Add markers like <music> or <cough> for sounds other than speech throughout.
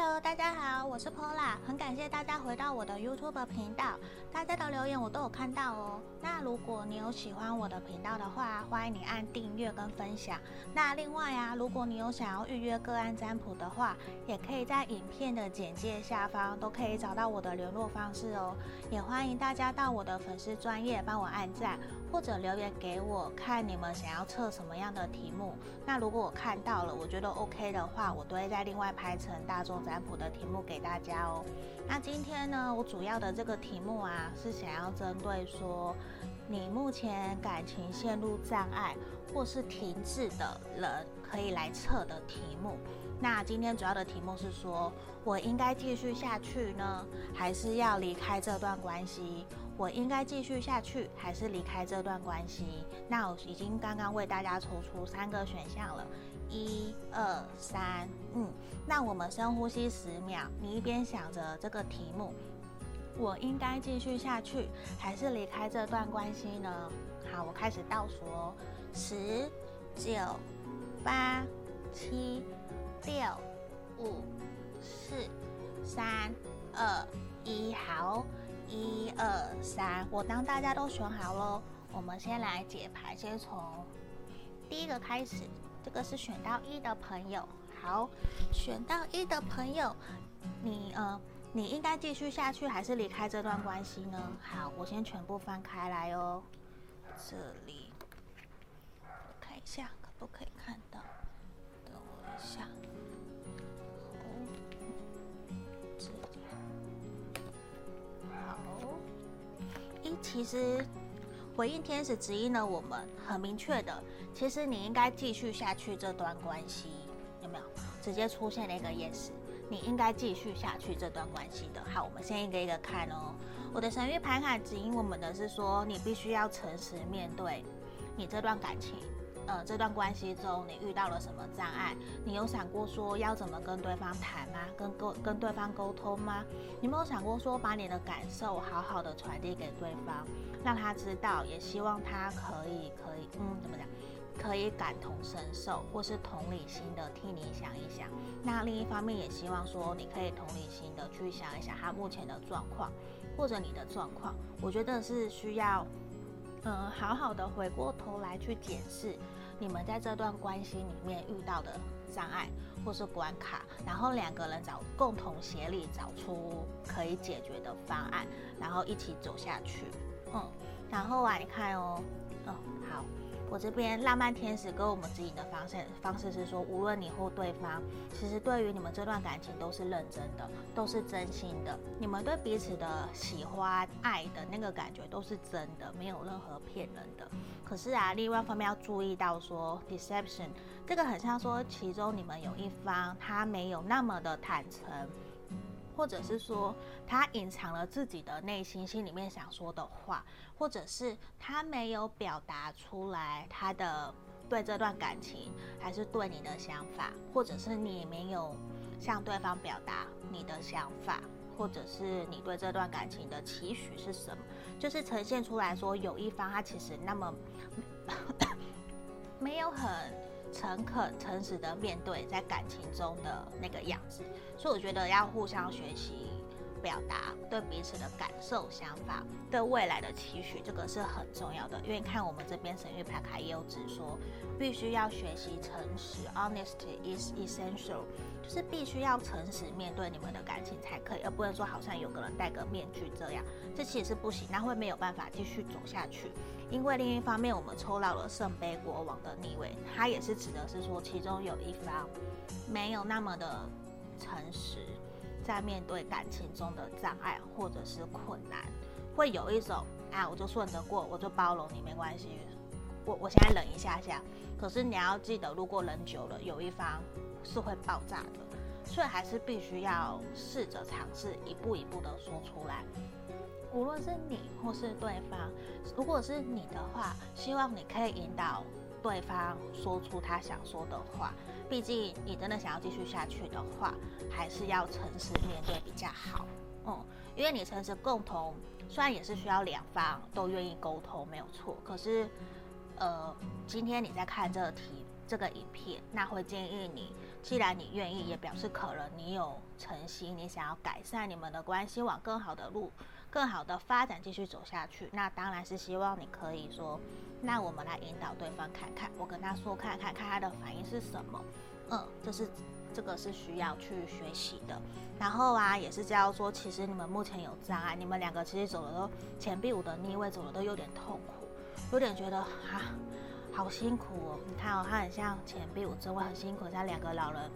Hello，大家好，我是 Pola，很感谢大家回到我的 YouTube 频道，大家的留言我都有看到哦。那如果你有喜欢我的频道的话，欢迎你按订阅跟分享。那另外啊，如果你有想要预约个案占卜的话，也可以在影片的简介下方都可以找到我的联络方式哦。也欢迎大家到我的粉丝专业帮我按赞，或者留言给我，看你们想要测什么样的题目。那如果我看到了，我觉得 OK 的话，我都会再另外拍成大众占卜的题目给大家哦。那今天呢，我主要的这个题目啊，是想要针对说你目前感情陷入障碍或是停滞的人，可以来测的题目。那今天主要的题目是说，我应该继续下去呢，还是要离开这段关系？我应该继续下去，还是离开这段关系？那我已经刚刚为大家抽出三个选项了。一二三，嗯，那我们深呼吸十秒。你一边想着这个题目，我应该继续下去，还是离开这段关系呢？好，我开始倒数哦，十、九、八、七、六、五、四、三、二、一。好，一二三，我当大家都选好喽，我们先来解牌，先从第一个开始。这个是选到一的朋友，好，选到一的朋友，你呃，你应该继续下去还是离开这段关系呢？好，我先全部翻开来哦，这里，我看一下可不可以看到，等我一下，其实。回应天使指引了我们很明确的，其实你应该继续下去这段关系，有没有？直接出现了一个 yes，你应该继续下去这段关系的。好，我们先一个一个看哦。我的神域牌卡指引我们的是说，你必须要诚实面对你这段感情。呃，这段关系中你遇到了什么障碍？你有想过说要怎么跟对方谈吗？跟沟跟对方沟通吗？你没有想过说把你的感受好好的传递给对方，让他知道，也希望他可以可以嗯怎么讲，可以感同身受，或是同理心的替你想一想。那另一方面也希望说你可以同理心的去想一想他目前的状况，或者你的状况。我觉得是需要嗯、好好的回过头来去检视。你们在这段关系里面遇到的障碍或是关卡，然后两个人找共同协力，找出可以解决的方案，然后一起走下去。嗯，然后啊，你看哦，嗯，好。我这边浪漫天使跟我们指引的方式方式是说，无论你或对方，其实对于你们这段感情都是认真的，都是真心的。你们对彼此的喜欢、爱的那个感觉都是真的，没有任何骗人的。可是啊，另外一方面要注意到说，deception 这个很像说，其中你们有一方他没有那么的坦诚。或者是说他隐藏了自己的内心，心里面想说的话，或者是他没有表达出来他的对这段感情，还是对你的想法，或者是你没有向对方表达你的想法，或者是你对这段感情的期许是什么，就是呈现出来说有一方他其实那么 <coughs> 没有很。诚恳、诚实的面对在感情中的那个样子，所以我觉得要互相学习，表达对彼此的感受、想法、对未来的期许，这个是很重要的。因为看我们这边神域牌卡也有指说，必须要学习诚实，honesty is essential，是必须要诚实面对你们的感情才可以，而不能说好像有个人戴个面具这样，这其实是不行，那会没有办法继续走下去。因为另一方面，我们抽到了圣杯国王的逆位，它也是指的是说，其中有一方没有那么的诚实。在面对感情中的障碍或者是困难，会有一种啊，我就顺着过，我就包容你，没关系。我我现在忍一下下，可是你要记得，如果忍久了，有一方是会爆炸的，所以还是必须要试着尝试一步一步的说出来。无论是你或是对方，如果是你的话，希望你可以引导。对方说出他想说的话，毕竟你真的想要继续下去的话，还是要诚实面对比较好。嗯，因为你诚实共同，虽然也是需要两方都愿意沟通，没有错。可是，呃，今天你在看这个题这个影片，那会建议你既然你愿意，也表示可能你有诚心，你想要改善你们的关系，往更好的路、更好的发展继续走下去。那当然是希望你可以说，那我们来引导对方看看，我跟他说看看，看他的反应是什么。嗯，这是这个是需要去学习的。然后啊，也是叫说，其实你们目前有障碍，你们两个其实走的都前臂五的逆位，走的都有点痛苦，有点觉得啊。好辛苦哦！你看哦，他很像前臂五正位，很辛苦，像两个老人，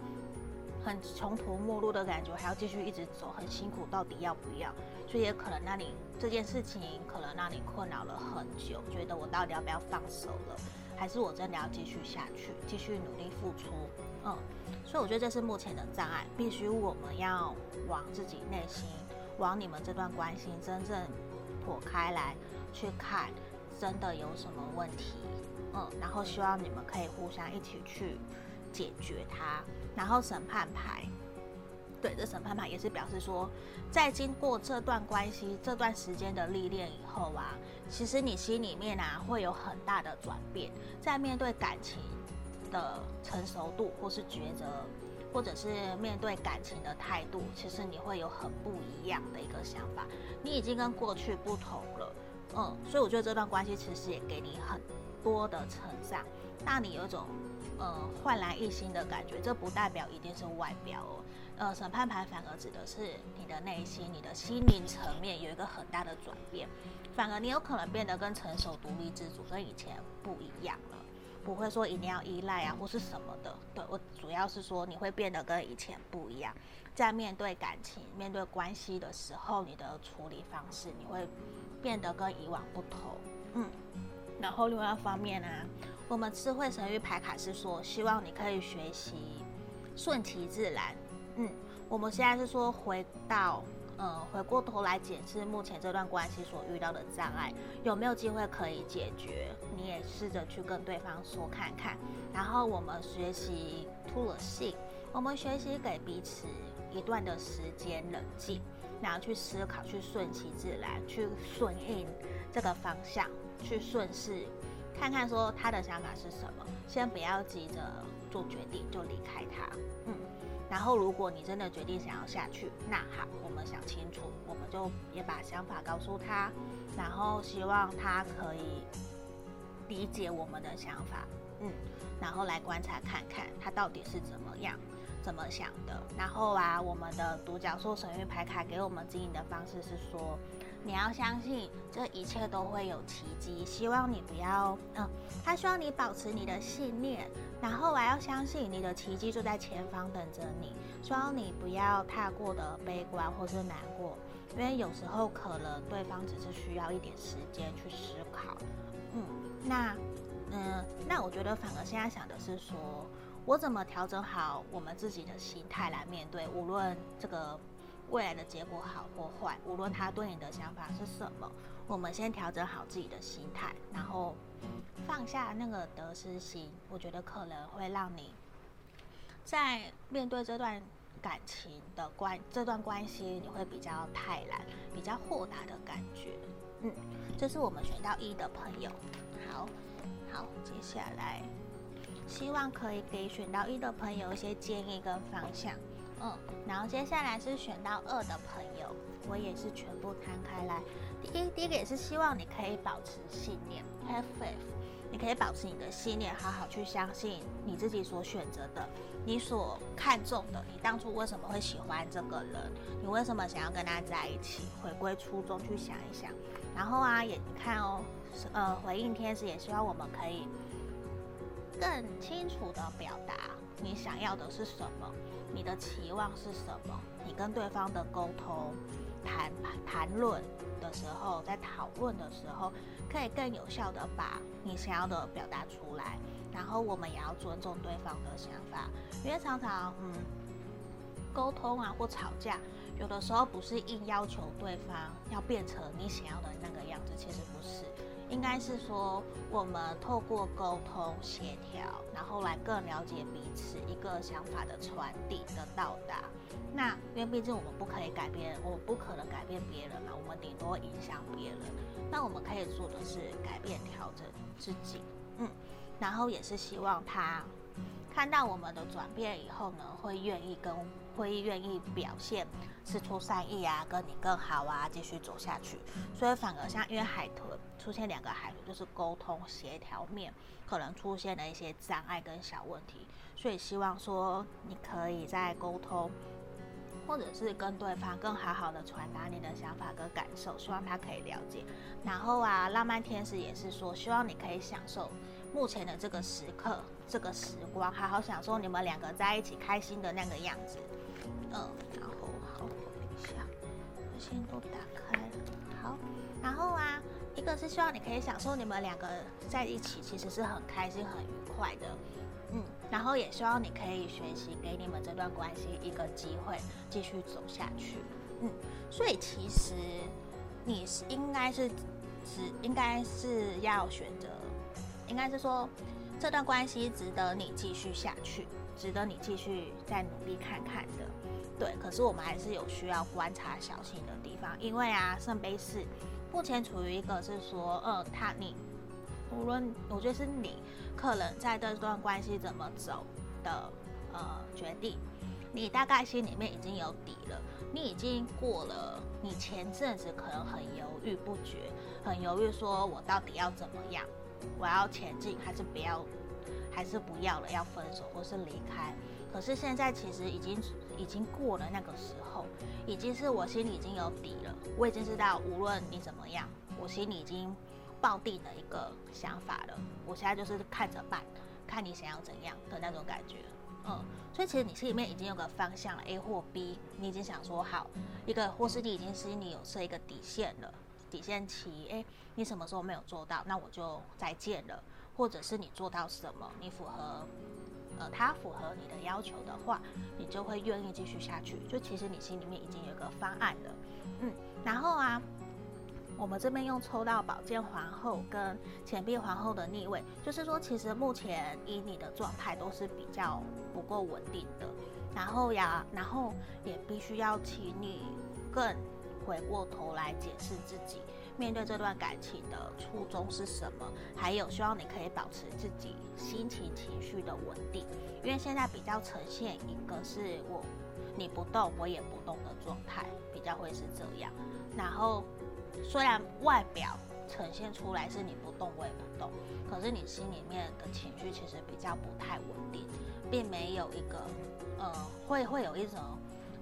很穷途末路的感觉，还要继续一直走，很辛苦。到底要不要？所以也可能让你这件事情可能让你困扰了很久，觉得我到底要不要放手了？还是我真的要继续下去，继续努力付出？嗯，所以我觉得这是目前的障碍，必须我们要往自己内心，往你们这段关系真正剖开来去看，真的有什么问题？嗯，然后希望你们可以互相一起去解决它。然后审判牌，对，这审判牌也是表示说，在经过这段关系这段时间的历练以后啊，其实你心里面啊会有很大的转变，在面对感情的成熟度，或是抉择，或者是面对感情的态度，其实你会有很不一样的一个想法。你已经跟过去不同，嗯，所以我觉得这段关系其实也给你很。多的成长，让你有一种呃焕然一新的感觉。这不代表一定是外表哦，呃，审判牌反而指的是你的内心、你的心灵层面有一个很大的转变。反而你有可能变得更成熟、独立自主，跟以前不一样。不会说一定要依赖啊，或是什么的。对，我主要是说你会变得跟以前不一样，在面对感情、面对关系的时候，你的处理方式你会变得跟以往不同。嗯。然后另外一方面呢、我们智慧神域牌卡是说，希望你可以学习顺其自然。嗯，我们现在是说回到，呃，回过头来检视目前这段关系所遇到的障碍，有没有机会可以解决？你也试着去跟对方说看看。然后我们学习 to the sea，我们学习给彼此一段的时间冷静，然后去思考，去顺其自然，去顺应这个方向。去顺势，看看说他的想法是什么，先不要急着做决定就离开他，嗯，然后如果你真的决定想要下去，那好，我们想清楚，我们就也把想法告诉他，然后希望他可以理解我们的想法，嗯，然后来观察看看他到底是怎么样，怎么想的，然后啊，我们的独角兽神域牌卡给我们经营的方式是说。你要相信这一切都会有奇迹，希望你不要，嗯，他希望你保持你的信念，然后还要相信你的奇迹就在前方等着你。希望你不要太过的悲观或是难过，因为有时候可能对方只是需要一点时间去思考。嗯，那，嗯，那我觉得反而现在想的是说，我怎么调整好我们自己的心态来面对，无论这个。未来的结果好或坏，无论他对你的想法是什么，我们先调整好自己的心态，然后放下那个得失心。我觉得可能会让你在面对这段感情的关这段关系，你会比较泰然，比较豁达的感觉。嗯，这是我们选到一的朋友。好，好，接下来希望可以给选到一的朋友一些建议跟方向。嗯，然后接下来是选到二的朋友，我也是全部摊开来。第一，第一个也是希望你可以保持信念，have faith，你可以保持你的信念，好好去相信你自己所选择的，你所看重的，你当初为什么会喜欢这个人，你为什么想要跟他在一起，回归初衷去想一想。然后啊，也你看哦，呃，回应天使也希望我们可以更清楚的表达你想要的是什么。你的期望是什么？你跟对方的沟通、谈谈论的时候，在讨论的时候，可以更有效地把你想要的表达出来。然后我们也要尊重对方的想法，因为常常嗯，沟通啊或吵架，有的时候不是硬要求对方要变成你想要的那个样子，其实不。应该是说，我们透过沟通协调，然后来更了解彼此一个想法的传递的到达。那因为毕竟我们不可以改变，我们不可能改变别人嘛，我们顶多影响别人。那我们可以做的是改变、调整自己。嗯，然后也是希望他看到我们的转变以后呢，会愿意跟会愿意表现是出善意啊，跟你更好啊，继续走下去。所以反而像因为海豚出现两个海豚，就是沟通协调面可能出现了一些障碍跟小问题，所以希望说你可以在沟通。或者是跟对方更好好的传达你的想法跟感受，希望他可以了解。然后啊，浪漫天使也是说，希望你可以享受目前的这个时刻、这个时光，好好享受你们两个在一起开心的那个样子。嗯，然后好，等一下，我先都打开了。好，然后啊，一个是希望你可以享受你们两个在一起，其实是很开心、很愉快的。嗯，然后也希望你可以学习，给你们这段关系一个机会，继续走下去。嗯，所以其实你是应该是只应该是要选择，应该是说这段关系值得你继续下去，值得你继续再努力看看的。对，可是我们还是有需要观察小心的地方，因为啊，圣杯四目前处于一个是说，呃，他你。无论我觉得是你可能在这段关系怎么走的呃决定，你大概心里面已经有底了。你已经过了，你前阵子可能很犹豫不决，很犹豫说我到底要怎么样，我要前进还是不要，还是不要了，要分手或是离开。可是现在其实已经已经过了那个时候，已经是我心里已经有底了。我已经知道无论你怎么样，我心里已经。抱定的一个想法了，我现在就是看着办，看你想要怎样的那种感觉，嗯，所以其实你心里面已经有个方向了，A 或 B，你已经想说好一个，或是你已经心里有设一个底线了，底线期，诶，你什么时候没有做到，那我就再见了，或者是你做到什么，你符合，他符合你的要求的话，你就会愿意继续下去，就其实你心里面已经有个方案了，嗯，然后啊。我们这边用抽到宝剑皇后跟钱币皇后的逆位，就是说，其实目前以你的状态都是比较不够稳定的。然后呀，然后也必须要请你更回过头来检视自己，面对这段感情的初衷是什么？还有，希望你可以保持自己心情情绪的稳定，因为现在比较呈现一个是我你不动我也不动的状态，比较会是这样。然后。虽然外表呈现出来是你不动我也不动，可是你心里面的情绪其实比较不太稳定，并没有一个呃会会有一种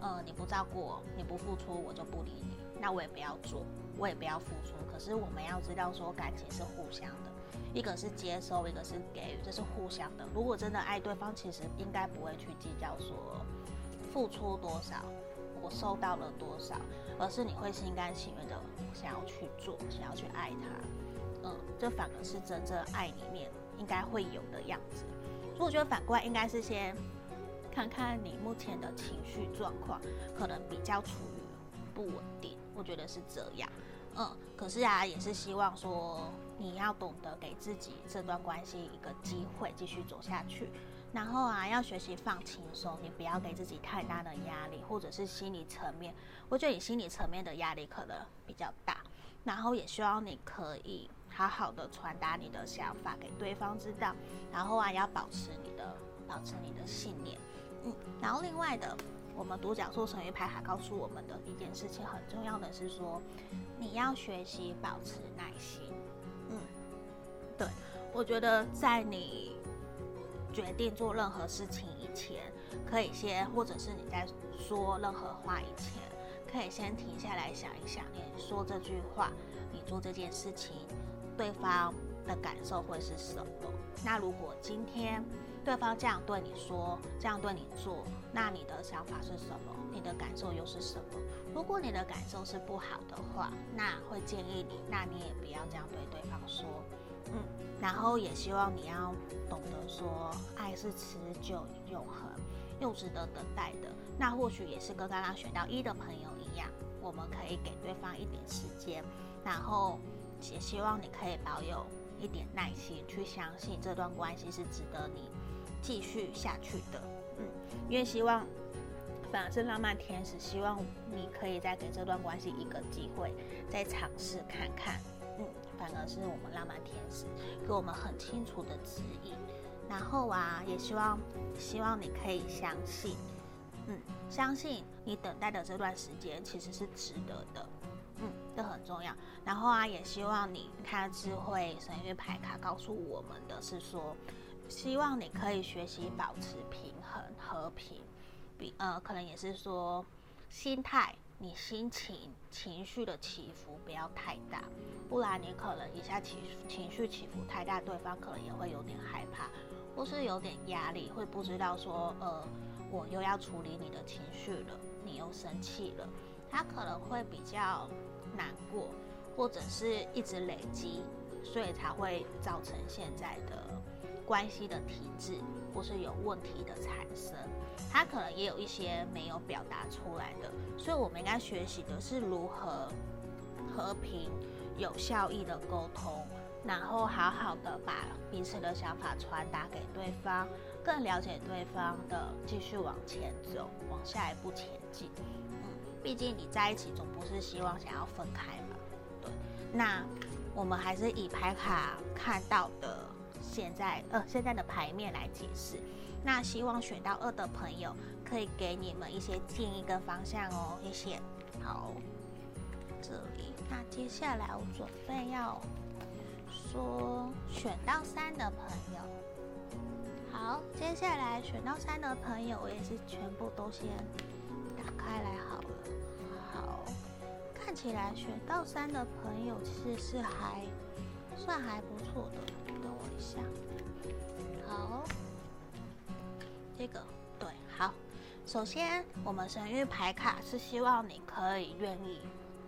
呃你不照顾我，你不付出我就不理你，那我也不要做，我也不要付出。可是我们要知道说感情是互相的，一个是接收，一个是给予，这是互相的。如果真的爱对方，其实应该不会去计较说付出多少。我收到了多少，而是你会心甘情愿的想要去做，想要去爱他，嗯，这反而是真正爱里面应该会有的样子。所以我觉得反过来应该是先看看你目前的情绪状况，可能比较处于不稳定，我觉得是这样，嗯，可是啊，也是希望说你要懂得给自己这段关系一个机会，继续走下去。然后啊，要学习放轻松，你不要给自己太大的压力，或者是心理层面，我觉得你心理层面的压力可能比较大。然后也希望你可以好好的传达你的想法给对方知道。然后啊，要保持你的保持你的信念，嗯。然后另外的，我们独角兽神諭牌还告诉我们的一件事情很重要的是说，你要学习保持耐心。嗯，对，我觉得在你。决定做任何事情以前，可以先，或者是你在说任何话以前，可以先停下来想一想，你说这句话，你做这件事情，对方的感受会是什么？那如果今天对方这样对你说，这样对你做，那你的想法是什么？你的感受又是什么？如果你的感受是不好的话，那会建议你，那你也不要这样对对方说。嗯，然后也希望你要懂得说，爱是持久永恒又值得等待的。那或许也是跟刚刚选到一的朋友一样，我们可以给对方一点时间，然后也希望你可以保有一点耐心，去相信这段关系是值得你继续下去的。嗯，因为希望反而是浪漫天使，希望你可以再给这段关系一个机会，再尝试看看。嗯反而是我们浪漫天使给我们很清楚的指引，然后啊，也希望希望你可以相信，嗯，相信你等待的这段时间其实是值得的，嗯，这很重要。然后啊，也希望你看智慧神谕牌卡告诉我们的是说，希望你可以学习保持平衡和平，比呃，可能也是说心态。你心情情绪的起伏不要太大，不然你可能一下情情绪起伏太大，对方可能也会有点害怕，或是有点压力，会不知道说，呃，我又要处理你的情绪了，你又生气了，他可能会比较难过，或者是一直累积，所以才会造成现在的关系的体质或是有问题的产生。他可能也有一些没有表达出来的，所以我们应该学习的是如何和平、有效益的沟通，然后好好的把彼此的想法传达给对方，更了解对方的，继续往前走，往下一步前进。嗯，毕竟你在一起总不是希望想要分开嘛。对，那我们还是以牌卡看到的现在呃现在的牌面来解释。那希望选到二的朋友可以给你们一些建议跟方向哦，谢谢。好，这里，那接下来我准备要说选到三的朋友。好，接下来选到三的朋友，我也是全部都先打开来好了。好，看起来选到三的朋友其实是还算还不错的，下。好。这个对，好。首先，我们神諭牌卡是希望你可以愿意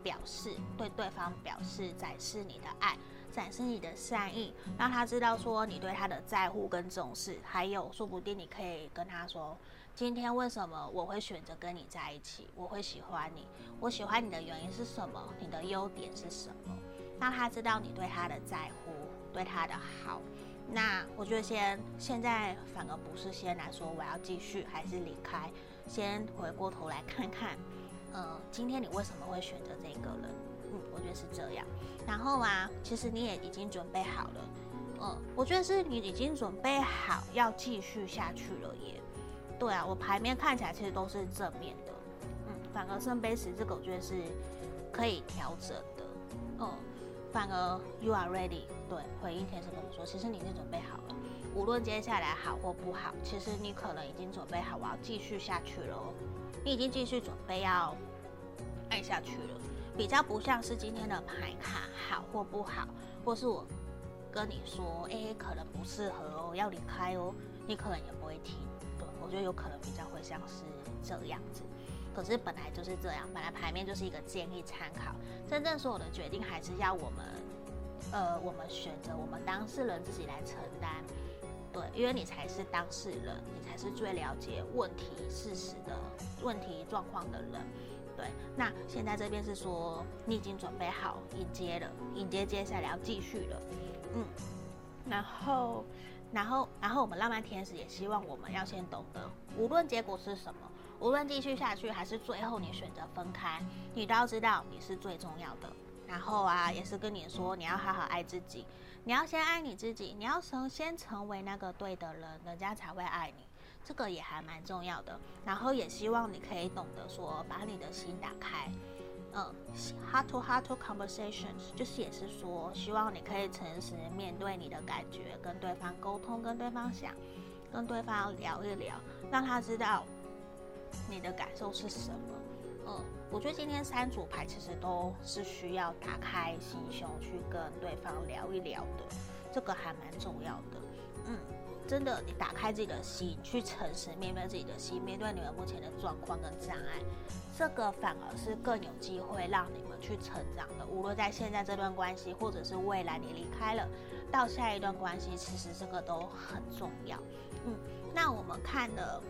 表示对对方表示展示你的爱，展示你的善意，让他知道说你对他的在乎跟重视。还有，说不定你可以跟他说，今天为什么我会选择跟你在一起？我会喜欢你，我喜欢你的原因是什么？你的优点是什么？让他知道你对他的在乎，对他的好。那我觉得先现在反而不是先来说我要继续还是离开，先回过头来看看，呃，今天你为什么会选择这个人？嗯，我觉得是这样。然后啊，其实你也已经准备好了，嗯，我觉得是你已经准备好要继续下去了耶。对啊，我牌面看起来其实都是正面的，嗯，反而圣杯十这个我觉得是可以调整的，嗯。反而，you are ready。对，回应天使跟我说，其实你已经准备好了，无论接下来好或不好，其实你可能已经准备好，我要继续下去了。你已经继续准备要爱下去了，比较不像是今天的牌卡好或不好，或是我跟你说，哎，可能不适合哦，要离开哦，你可能也不会听。对，我觉得有可能比较会像是这样子。可是本来就是这样，本来牌面就是一个建议参考，真正所有的决定还是要我们，呃，我们选择我们当事人自己来承担，对，因为你才是当事人，你才是最了解问题事实的问题状况的人，对。那现在这边是说你已经准备好迎接了，迎接接下来要继续了，嗯，然后，然后，然后我们浪漫天使也希望我们要先懂得，无论结果是什么。无论继续下去还是最后你选择分开，你都要知道你是最重要的。然后啊，也是跟你说，你要好好爱自己，你要先爱你自己，你要成先成为那个对的人，人家才会爱你。这个也还蛮重要的。然后也希望你可以懂得说，把你的心打开。嗯，heart to heart to conversations，就是也是说，希望你可以诚实面对你的感觉，跟对方沟通，跟对方想，跟对方聊一聊，让他知道。你的感受是什么？嗯，我觉得今天三组牌其实都是需要打开心胸去跟对方聊一聊的，这个还蛮重要的。嗯，真的，你打开自己的心，去诚实面对自己的心，面对你们目前的状况跟障碍，这个反而是更有机会让你们去成长的。无论在现在这段关系，或者是未来你离开了，到下一段关系，其实这个都很重要。嗯，那我们看了。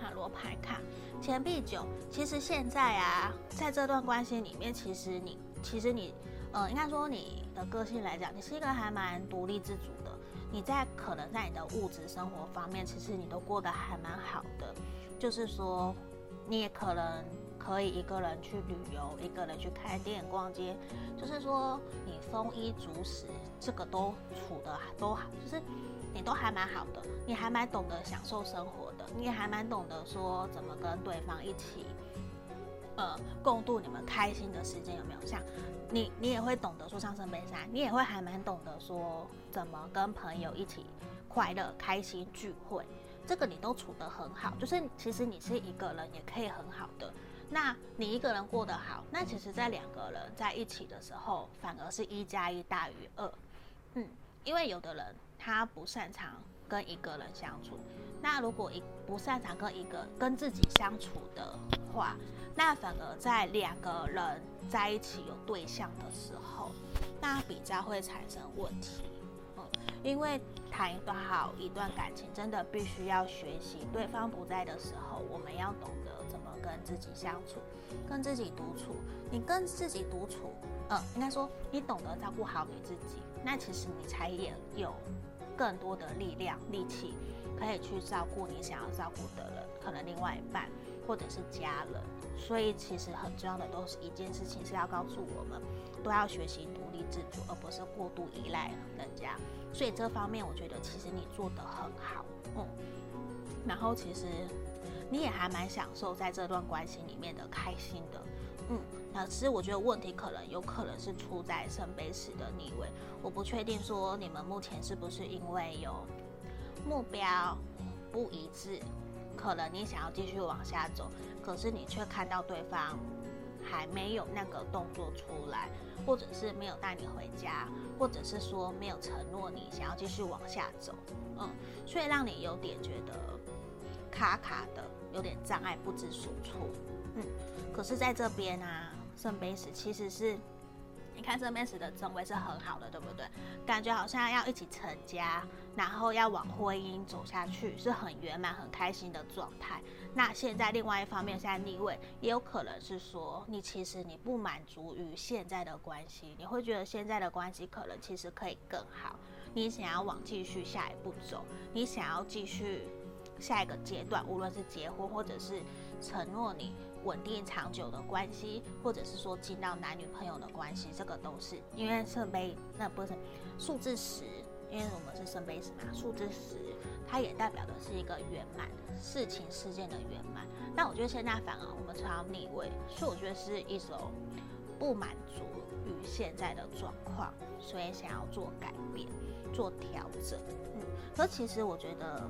塔罗牌卡钱币九，其实现在啊，在这段关系里面，其实你，其实你，呃，应该说你的个性来讲，你是一个还蛮独立自主的。你在可能在你的物质生活方面，其实你都过得还蛮好的。就是说，你也可能可以一个人去旅游，一个人去开店、逛街，就是说你丰衣足食，这个都处的都好，就是你都还蛮好的，你还蛮懂得享受生活，你也还蛮懂得说怎么跟对方一起，呃，共度你们开心的时间，有没有？像你，你也会懂得说上圣杯三，你也会还蛮懂得说怎么跟朋友一起快乐、开心聚会。这个你都处得很好，就是其实你是一个人也可以很好的。那你一个人过得好，那其实在两个人在一起的时候，反而是一加一大于二。嗯，因为有的人他不擅长跟一个人相处，那如果一不擅长跟一个跟自己相处的话，那反而在两个人在一起有对象的时候，那比较会产生问题。嗯因为谈一段好一段感情，真的必须要学习，对方不在的时候，我们要懂得怎么跟自己相处，跟自己独处。你跟自己独处，嗯，应该说你懂得照顾好你自己，那其实你才也有更多的力量、力气，可以去照顾你想要照顾的人，可能另外一半或者是家人。所以其实很重要的都是一件事情，是要告诉我们，都要学习独立自主，而不是过度依赖人家。所以这方面，我觉得其实你做得很好，嗯。然后其实你也还蛮享受在这段关系里面的开心的，嗯。那其实我觉得问题可能有可能是出在圣杯十的逆位，我不确定说你们目前是不是因为有目标不一致，可能你想要继续往下走，可是你却看到对方还没有那个动作出来。或者是没有带你回家，或者是说没有承诺你想要继续往下走，嗯，所以让你有点觉得卡卡的，有点障碍不知所措，嗯。可是在这边啊，圣杯十其实是。你看圣杯十的正位是很好的，对不对？感觉好像要一起成家，然后要往婚姻走下去，是很圆满、很开心的状态。那现在另外一方面，现在逆位也有可能是说，你其实你不满足于现在的关系，你会觉得现在的关系可能其实可以更好，你想要往继续下一步走，你想要继续下一个阶段，无论是结婚或者是承诺你。稳定长久的关系，或者是说进到男女朋友的关系，这个都是因为圣杯那不是数字十，因为我们是圣杯十嘛，数字十它也代表的是一个圆满事情事件的圆满。但我觉得现在反而我们抽到逆位，所以我觉得是一种不满足于现在的状况，所以想要做改变、做调整。嗯，可其实我觉得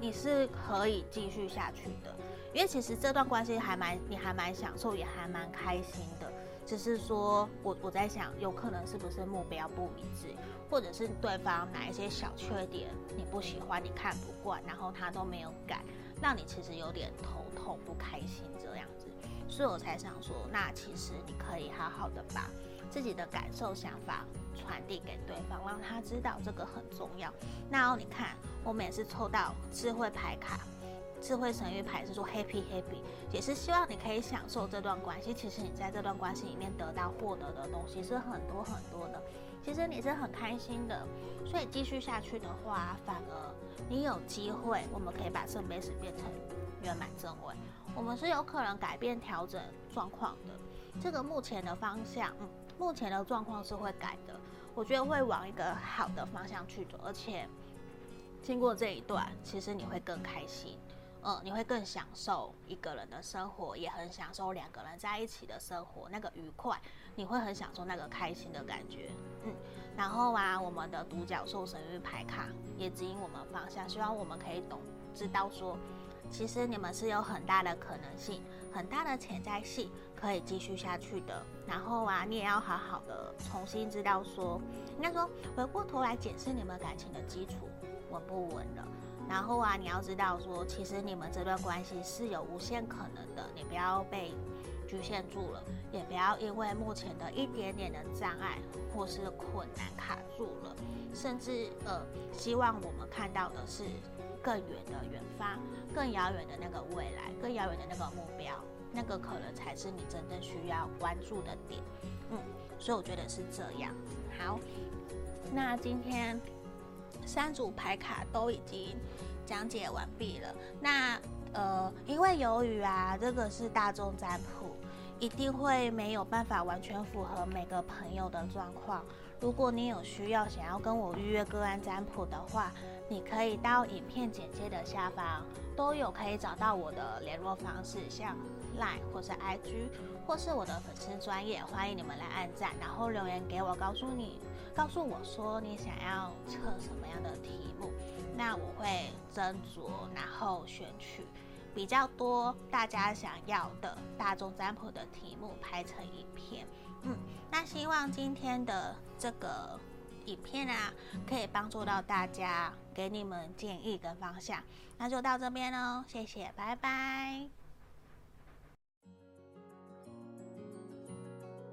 你是可以继续下去的。因为其实这段关系还蛮，你还蛮享受，也还蛮开心的。只是说我我在想，有可能是不是目标不一致，或者是对方哪一些小缺点你不喜欢，你看不惯，然后他都没有改，让你其实有点头痛不开心这样子。所以我才想说，那其实你可以好好的把自己的感受、想法传递给对方，让他知道这个很重要。那你看，我们也是抽到智慧牌卡。智慧神谕牌是说 happy happy，也是希望你可以享受这段关系。其实你在这段关系里面得到获得的东西是很多很多的，其实你是很开心的。所以继续下去的话，反而你有机会，我们可以把圣杯十变成圆满正位，我们是有可能改变调整状况的。这个目前的方向，嗯，目前的状况是会改的，我觉得会往一个好的方向去走，而且经过这一段，其实你会更开心。嗯，你会更享受一个人的生活，也很享受两个人在一起的生活，那个愉快，你会很享受那个开心的感觉。嗯，然后啊，我们的独角兽神域牌卡也指引我们方向，希望我们可以懂知道说，其实你们是有很大的可能性，很大的潜在性可以继续下去的。然后啊，你也要好好的重新知道说，应该说回过头来检视你们感情的基础稳不稳了。然后啊，你要知道说，其实你们这段关系是有无限可能的，你不要被局限住了，也不要因为目前的一点点的障碍或是困难卡住了，甚至呃，希望我们看到的是更远的远方，更遥远的那个未来，更遥远的那个目标，那个可能才是你真正需要关注的点。嗯，所以我觉得是这样。好，那今天。三组牌卡都已经讲解完毕了，那呃，因为由于啊，这个是大众占卜，一定会没有办法完全符合每个朋友的状况。如果你有需要想要跟我预约个案占卜的话，你可以到影片简介的下方都有可以找到我的联络方式，像 Line 或是 IG，或是我的粉丝专页，欢迎你们来按赞，然后留言给我，告诉你，告诉我说你想要测什么样的题目，那我会斟酌，然后选取比较多大家想要的大众占卜的题目拍成影片。嗯，那希望今天的这个。影片啊，可以帮助到大家，给你们建议跟方向。那就到这边喽，谢谢，拜拜。